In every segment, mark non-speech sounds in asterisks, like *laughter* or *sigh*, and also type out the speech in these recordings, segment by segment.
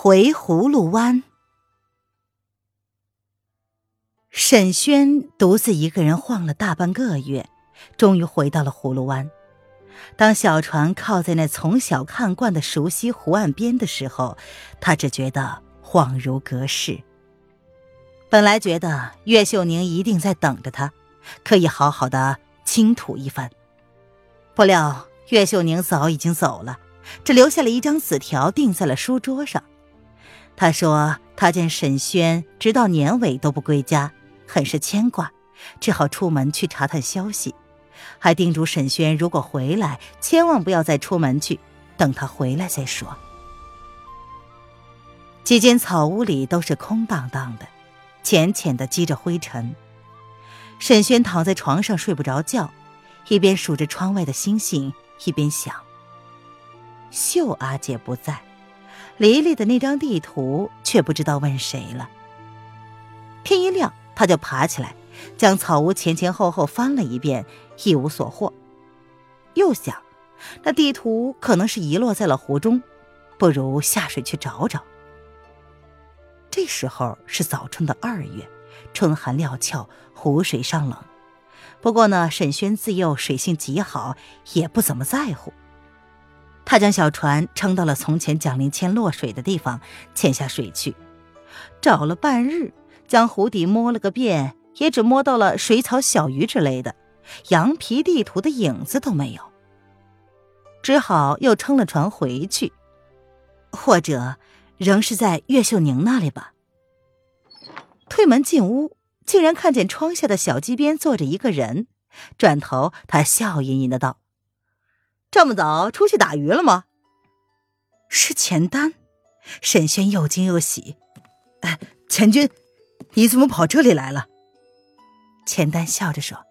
回葫芦湾，沈轩独自一个人晃了大半个月，终于回到了葫芦湾。当小船靠在那从小看惯的熟悉湖岸边的时候，他只觉得恍如隔世。本来觉得岳秀宁一定在等着他，可以好好的倾吐一番，不料岳秀宁早已经走了，只留下了一张纸条钉在了书桌上。他说：“他见沈轩直到年尾都不归家，很是牵挂，只好出门去查探消息，还叮嘱沈轩如果回来，千万不要再出门去，等他回来再说。”几间草屋里都是空荡荡的，浅浅的积着灰尘。沈轩躺在床上睡不着觉，一边数着窗外的星星，一边想：秀阿姐不在。黎黎的那张地图却不知道问谁了。天一亮，他就爬起来，将草屋前前后后翻了一遍，一无所获。又想，那地图可能是遗落在了湖中，不如下水去找找。这时候是早春的二月，春寒料峭，湖水尚冷。不过呢，沈轩自幼水性极好，也不怎么在乎。他将小船撑到了从前蒋灵谦落水的地方，潜下水去，找了半日，将湖底摸了个遍，也只摸到了水草、小鱼之类的，羊皮地图的影子都没有。只好又撑了船回去，或者仍是在岳秀宁那里吧。推门进屋，竟然看见窗下的小溪边坐着一个人，转头，他笑吟吟的道。这么早出去打鱼了吗？是钱丹。沈轩又惊又喜。哎，钱君，你怎么跑这里来了？钱丹笑着说：“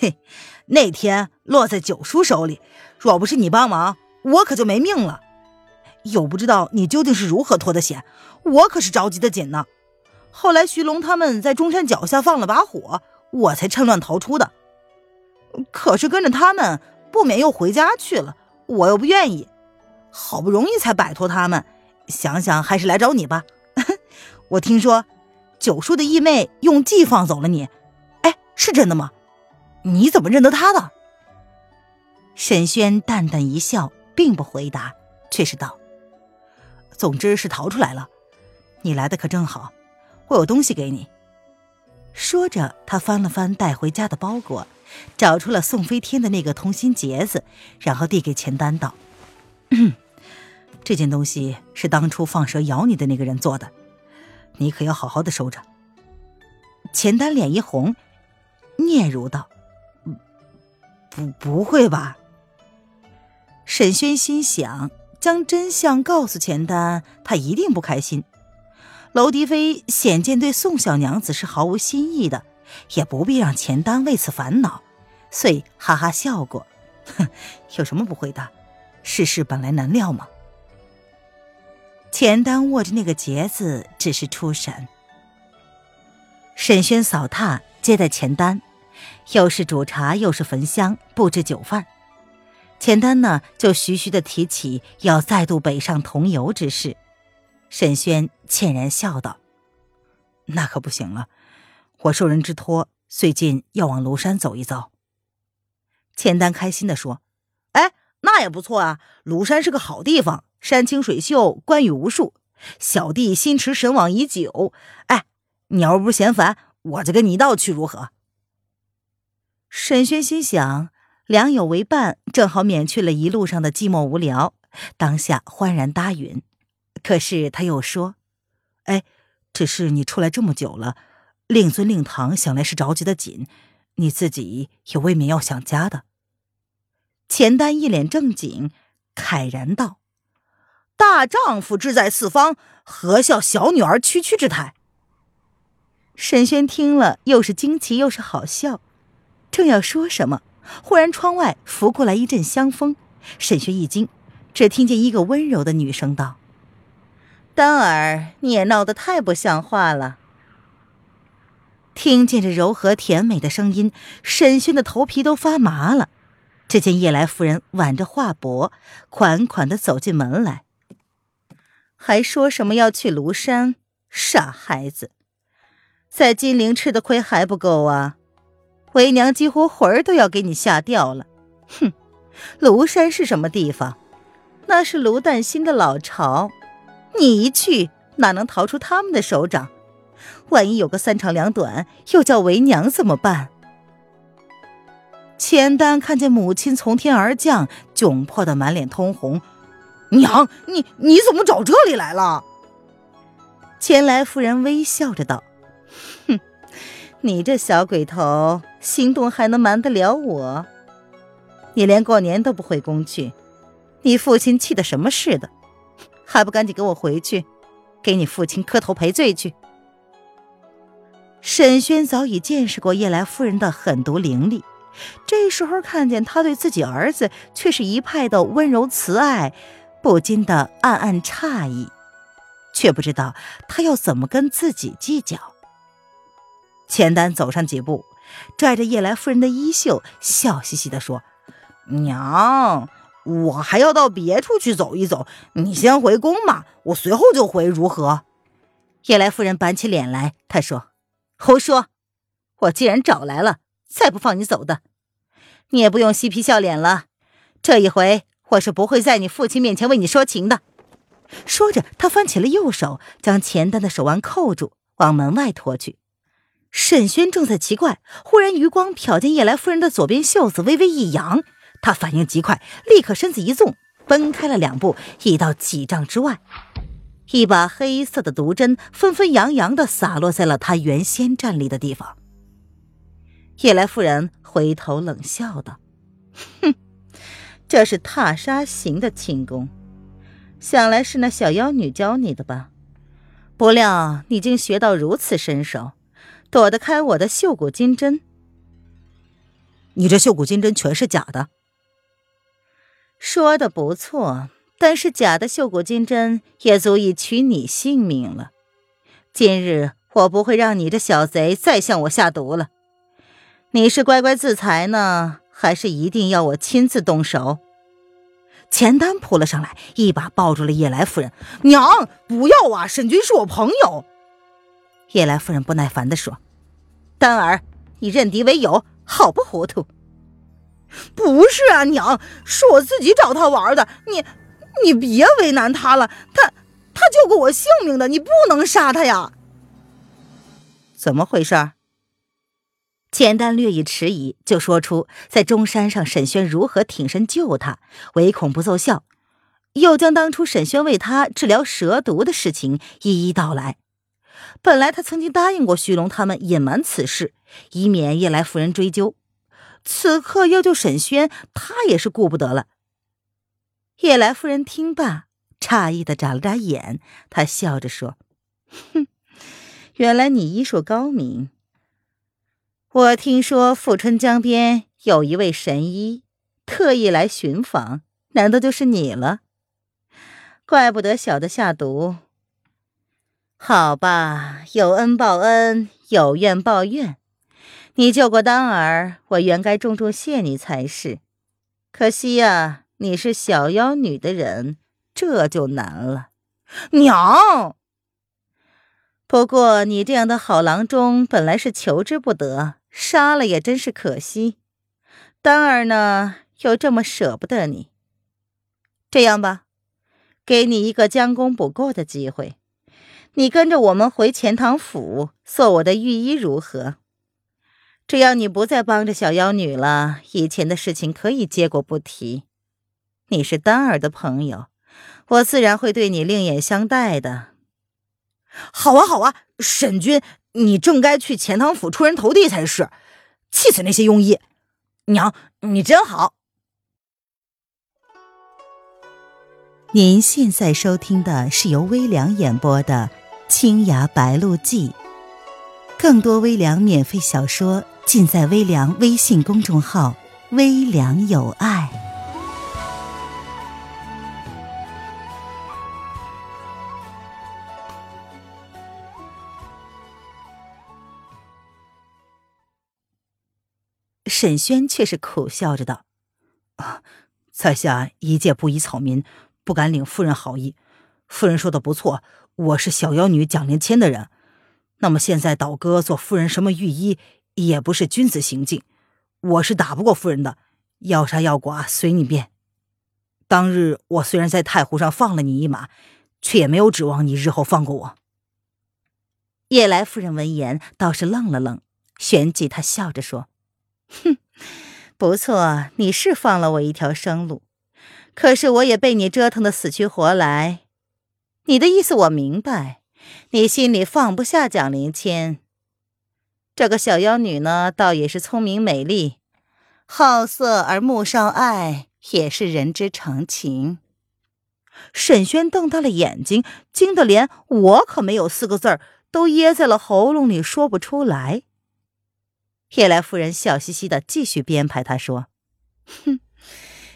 嘿，那天落在九叔手里，若不是你帮忙，我可就没命了。又不知道你究竟是如何脱的险，我可是着急的紧呢。后来徐龙他们在中山脚下放了把火，我才趁乱逃出的。可是跟着他们。”不免又回家去了，我又不愿意，好不容易才摆脱他们，想想还是来找你吧。*laughs* 我听说九叔的义妹用计放走了你，哎，是真的吗？你怎么认得他的？沈轩淡淡一笑，并不回答，却是道：“总之是逃出来了。你来的可正好，我有东西给你。”说着，他翻了翻带回家的包裹。找出了宋飞天的那个同心结子，然后递给钱丹道：“这件东西是当初放蛇咬你的那个人做的，你可要好好的收着。”钱丹脸一红，嗫嚅道：“不，不会吧？”沈轩心想：将真相告诉钱丹，他一定不开心。娄迪飞显见对宋小娘子是毫无心意的。也不必让钱丹为此烦恼，遂哈哈笑过，哼，有什么不会的？世事本来难料嘛。钱丹握着那个结子，只是出神。沈轩扫榻接待钱丹，又是煮茶又是焚香布置酒饭。钱丹呢，就徐徐的提起要再度北上同游之事。沈轩歉然笑道：“那可不行了。”我受人之托，最近要往庐山走一遭。钱丹开心的说：“哎，那也不错啊！庐山是个好地方，山清水秀，观雨无数。小弟心驰神往已久。哎，你要是不嫌烦，我就跟你一道去，如何？”沈轩心想，良友为伴，正好免去了一路上的寂寞无聊，当下欢然答应。可是他又说：“哎，只是你出来这么久了。”令尊、令堂想来是着急的紧，你自己也未免要想家的。钱丹一脸正经，慨然道：“大丈夫志在四方，何笑小女儿区区之态？沈轩听了，又是惊奇又是好笑，正要说什么，忽然窗外拂过来一阵香风，沈轩一惊，只听见一个温柔的女声道：“丹儿，你也闹得太不像话了。”听见这柔和甜美的声音，沈轩的头皮都发麻了。只见叶来夫人挽着画帛，款款的走进门来，还说什么要去庐山？傻孩子，在金陵吃的亏还不够啊！为娘几乎魂儿都要给你吓掉了。哼，庐山是什么地方？那是卢旦新的老巢，你一去，哪能逃出他们的手掌？万一有个三长两短，又叫为娘怎么办？钱丹看见母亲从天而降，窘迫的满脸通红。娘，你你怎么找这里来了？钱来夫人微笑着道：“哼，你这小鬼头，心动还能瞒得了我？你连过年都不回宫去，你父亲气得什么似的？还不赶紧给我回去，给你父亲磕头赔罪去！”沈轩早已见识过叶来夫人的狠毒凌厉。这时候看见他对自己儿子却是一派的温柔慈爱，不禁的暗暗诧异，却不知道他要怎么跟自己计较。钱丹走上几步，拽着叶来夫人的衣袖，笑嘻嘻地说：“娘，我还要到别处去走一走，你先回宫嘛，我随后就回，如何？”叶来夫人板起脸来，她说：“胡说！我既然找来了。”再不放你走的，你也不用嬉皮笑脸了。这一回我是不会在你父亲面前为你说情的。说着，他翻起了右手，将钱丹的手腕扣住，往门外拖去。沈轩正在奇怪，忽然余光瞟见叶来夫人的左边袖子微微一扬，他反应极快，立刻身子一纵，奔开了两步，已到几丈之外。一把黑色的毒针纷纷扬扬的洒落在了他原先站立的地方。夜来夫人回头冷笑道：“哼，这是踏沙行的轻功，想来是那小妖女教你的吧？不料你竟学到如此身手，躲得开我的绣骨金针。你这绣骨金针全是假的。说的不错，但是假的绣骨金针也足以取你性命了。今日我不会让你这小贼再向我下毒了。”你是乖乖自裁呢，还是一定要我亲自动手？钱丹扑了上来，一把抱住了叶来夫人。娘，不要啊！沈君是我朋友。叶来夫人不耐烦地说：“丹儿，你认敌为友，好不糊涂。”不是啊，娘，是我自己找他玩的。你，你别为难他了。他，他救过我性命的，你不能杀他呀。怎么回事？钱丹略一迟疑，就说出在中山上沈轩如何挺身救他，唯恐不奏效，又将当初沈轩为他治疗蛇毒的事情一一道来。本来他曾经答应过徐龙他们隐瞒此事，以免叶来夫人追究。此刻要救沈轩，他也是顾不得了。叶来夫人听罢，诧异的眨了眨眼，她笑着说：“哼，原来你医术高明。”我听说富春江边有一位神医，特意来寻访，难道就是你了？怪不得小的下毒。好吧，有恩报恩，有怨报怨。你救过丹儿，我原该重重谢你才是。可惜呀，你是小妖女的人，这就难了。娘，不过你这样的好郎中，本来是求之不得。杀了也真是可惜，丹儿呢又这么舍不得你。这样吧，给你一个将功补过的机会，你跟着我们回钱塘府做我的御医如何？只要你不再帮着小妖女了，以前的事情可以接过不提。你是丹儿的朋友，我自然会对你另眼相待的。好啊，好啊，沈君。你正该去钱塘府出人头地才是，气死那些庸医！娘，你真好。您现在收听的是由微凉演播的《青崖白鹿记》，更多微凉免费小说尽在微凉微信公众号“微凉有爱”。沈轩却是苦笑着道：“啊，在下一介布衣草民。”不敢领夫人好意，夫人说的不错，我是小妖女蒋灵谦的人。那么现在倒戈做夫人什么御医，也不是君子行径。我是打不过夫人的，要杀要剐随你便。当日我虽然在太湖上放了你一马，却也没有指望你日后放过我。叶来夫人闻言倒是愣了愣，旋即她笑着说：“哼，不错，你是放了我一条生路。”可是我也被你折腾的死去活来，你的意思我明白，你心里放不下蒋灵谦。这个小妖女呢，倒也是聪明美丽，好色而慕少爱，也是人之常情。沈轩瞪大了眼睛，惊得连“我可没有”四个字儿都噎在了喉咙里，说不出来。叶来夫人笑嘻嘻的继续编排，她说：“哼。”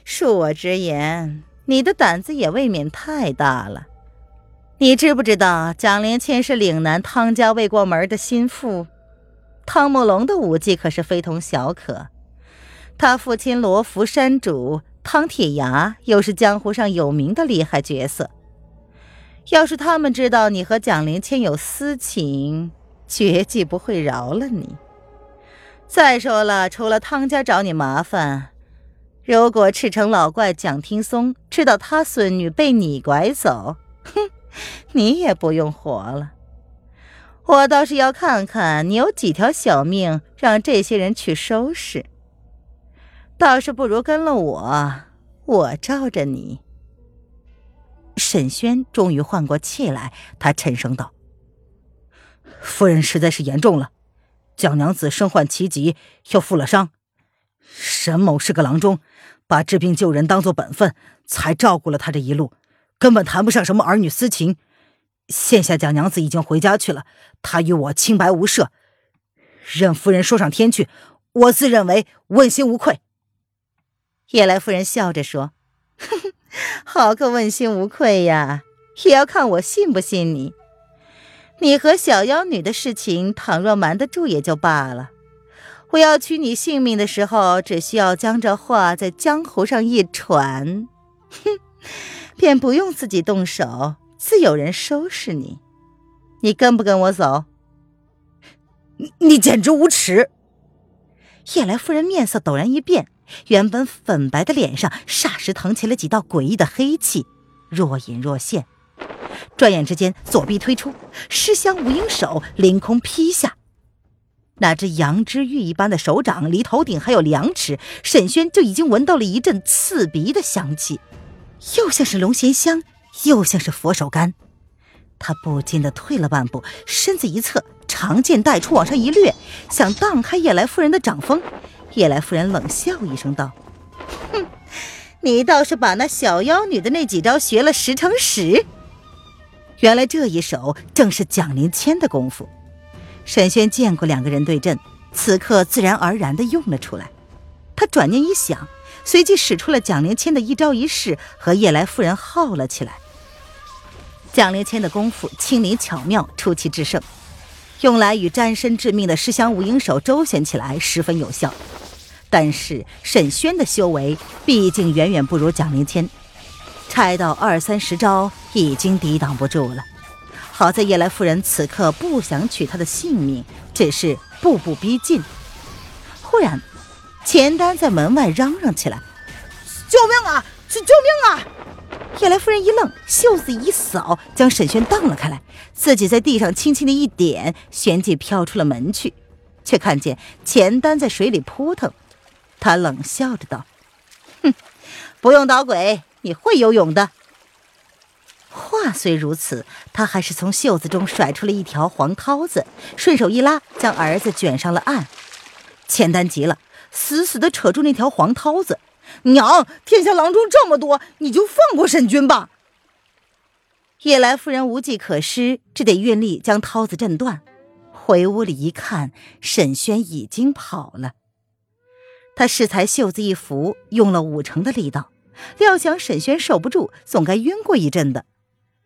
恕我直言，你的胆子也未免太大了。你知不知道蒋灵谦是岭南汤家未过门的心腹？汤慕龙的武技可是非同小可，他父亲罗浮山主汤铁牙又是江湖上有名的厉害角色。要是他们知道你和蒋灵谦有私情，绝技不会饶了你。再说了，除了汤家找你麻烦。如果赤城老怪蒋听松知道他孙女被你拐走，哼，你也不用活了。我倒是要看看你有几条小命，让这些人去收拾。倒是不如跟了我，我罩着你。沈轩终于缓过气来，他沉声道：“夫人实在是严重了，蒋娘子身患奇疾，又负了伤。”沈某是个郎中，把治病救人当做本分，才照顾了他这一路，根本谈不上什么儿女私情。现下蒋娘子已经回家去了，她与我清白无涉，任夫人说上天去，我自认为问心无愧。叶来夫人笑着说：“ *laughs* 好个问心无愧呀，也要看我信不信你。你和小妖女的事情，倘若瞒得住也就罢了。”我要取你性命的时候，只需要将这话在江湖上一传，*laughs* 哼，便不用自己动手，自有人收拾你。你跟不跟我走？你你简直无耻！叶来夫人面色陡然一变，原本粉白的脸上霎时腾起了几道诡异的黑气，若隐若现。转眼之间，左臂推出，尸香无影手凌空劈下。那只羊脂玉一般的手掌离头顶还有两尺，沈轩就已经闻到了一阵刺鼻的香气，又像是龙涎香，又像是佛手柑。他不禁的退了半步，身子一侧，长剑带出往上一掠，想荡开叶来夫人的掌风。叶来夫人冷笑一声道：“哼，你倒是把那小妖女的那几招学了十成十。原来这一手正是蒋灵谦的功夫。”沈轩见过两个人对阵，此刻自然而然地用了出来。他转念一想，随即使出了蒋灵谦的一招一式，和叶来夫人耗了起来。蒋灵谦的功夫轻灵巧妙，出奇制胜，用来与战身致命的尸香无影手周旋起来十分有效。但是沈轩的修为毕竟远远不如蒋灵谦，拆到二三十招已经抵挡不住了。好在叶来夫人此刻不想取他的性命，只是步步逼近。忽然，钱丹在门外嚷嚷起来：“救命啊！救救命啊！”叶来夫人一愣，袖子一扫，将沈轩荡了开来，自己在地上轻轻的一点，旋即飘出了门去，却看见钱丹在水里扑腾。他冷笑着道：“哼，不用捣鬼，你会游泳的。”话虽如此，他还是从袖子中甩出了一条黄绦子，顺手一拉，将儿子卷上了岸。钱丹急了，死死地扯住那条黄绦子：“娘，天下郎中这么多，你就放过沈君吧。”叶来夫人无计可施，只得运力将涛子震断。回屋里一看，沈轩已经跑了。他适才袖子一拂，用了五成的力道，料想沈轩受不住，总该晕过一阵的。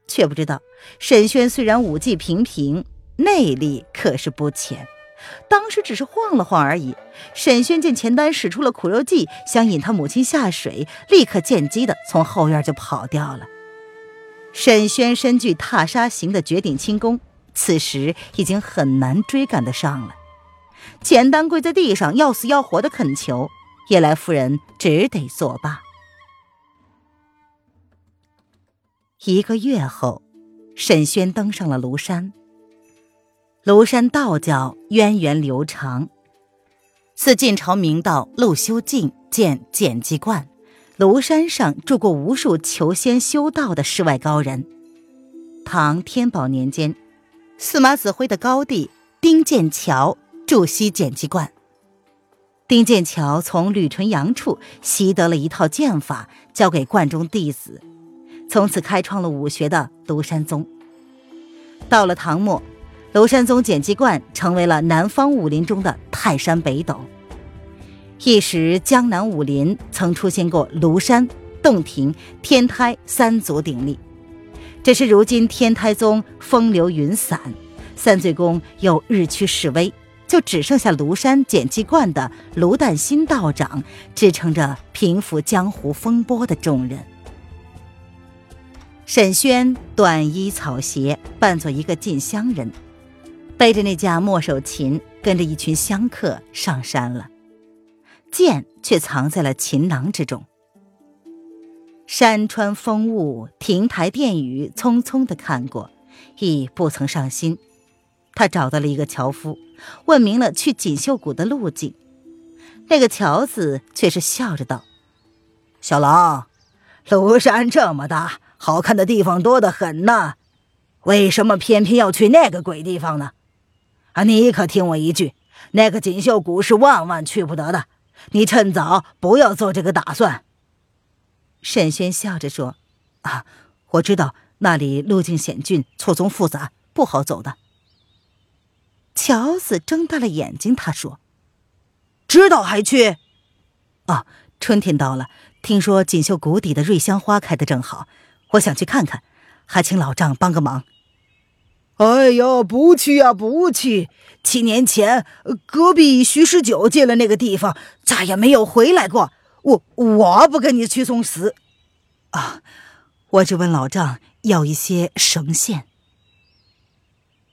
却不知道沈轩虽然武技平平，内力可是不浅。当时只是晃了晃而已。沈轩见钱丹使出了苦肉计，想引他母亲下水，立刻见机的从后院就跑掉了。沈轩身具踏沙行的绝顶轻功，此时已经很难追赶得上了。钱丹跪在地上，要死要活的恳求，叶来夫人只得作罢。一个月后，沈轩登上了庐山。庐山道教源远流长，自晋朝明道陆修静建简济观，庐山上住过无数求仙修道的世外高人。唐天宝年间，司马子辉的高弟丁剑桥筑西简济观。丁剑桥从吕纯阳处习得了一套剑法，交给观中弟子，从此开创了武学的庐山宗。到了唐末。庐山宗简济观成为了南方武林中的泰山北斗。一时江南武林曾出现过庐山、洞庭、天台三足鼎立，只是如今天台宗风流云散，三醉宫又日趋式微，就只剩下庐山简济观的卢旦新道长支撑着平复江湖风波的重任。沈轩短衣草鞋，扮作一个进香人。背着那架墨手琴，跟着一群香客上山了，剑却藏在了琴囊之中。山川风物、亭台殿宇，匆匆的看过，亦不曾上心。他找到了一个樵夫，问明了去锦绣谷的路径。那个樵子却是笑着道：“小郎，庐山这么大，好看的地方多得很呢，为什么偏偏要去那个鬼地方呢？”啊，你可听我一句，那个锦绣谷是万万去不得的。你趁早不要做这个打算。沈轩笑着说：“啊，我知道那里路径险峻，错综复杂，不好走的。”乔子睁大了眼睛，他说：“知道还去？啊，春天到了，听说锦绣谷底的瑞香花开的正好，我想去看看，还请老丈帮个忙。”哎呀，不去呀，不去！七年前，隔壁徐十九进了那个地方，再也没有回来过。我我不跟你去送死。啊，我只问老丈要一些绳线。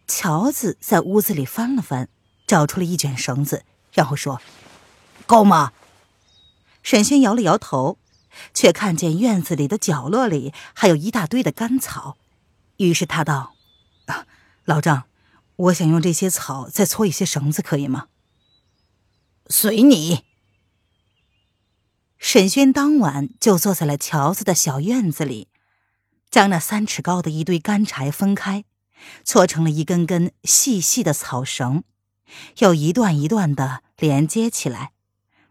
乔子在屋子里翻了翻，找出了一卷绳子，然后说：“够吗？”沈轩摇了摇头，却看见院子里的角落里还有一大堆的干草，于是他道。啊老丈，我想用这些草再搓一些绳子，可以吗？随你。沈轩当晚就坐在了乔子的小院子里，将那三尺高的一堆干柴分开，搓成了一根根细细的草绳，又一段一段的连接起来，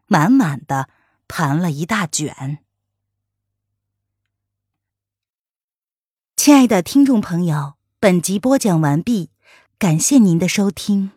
满满的盘了一大卷。亲爱的听众朋友。本集播讲完毕，感谢您的收听。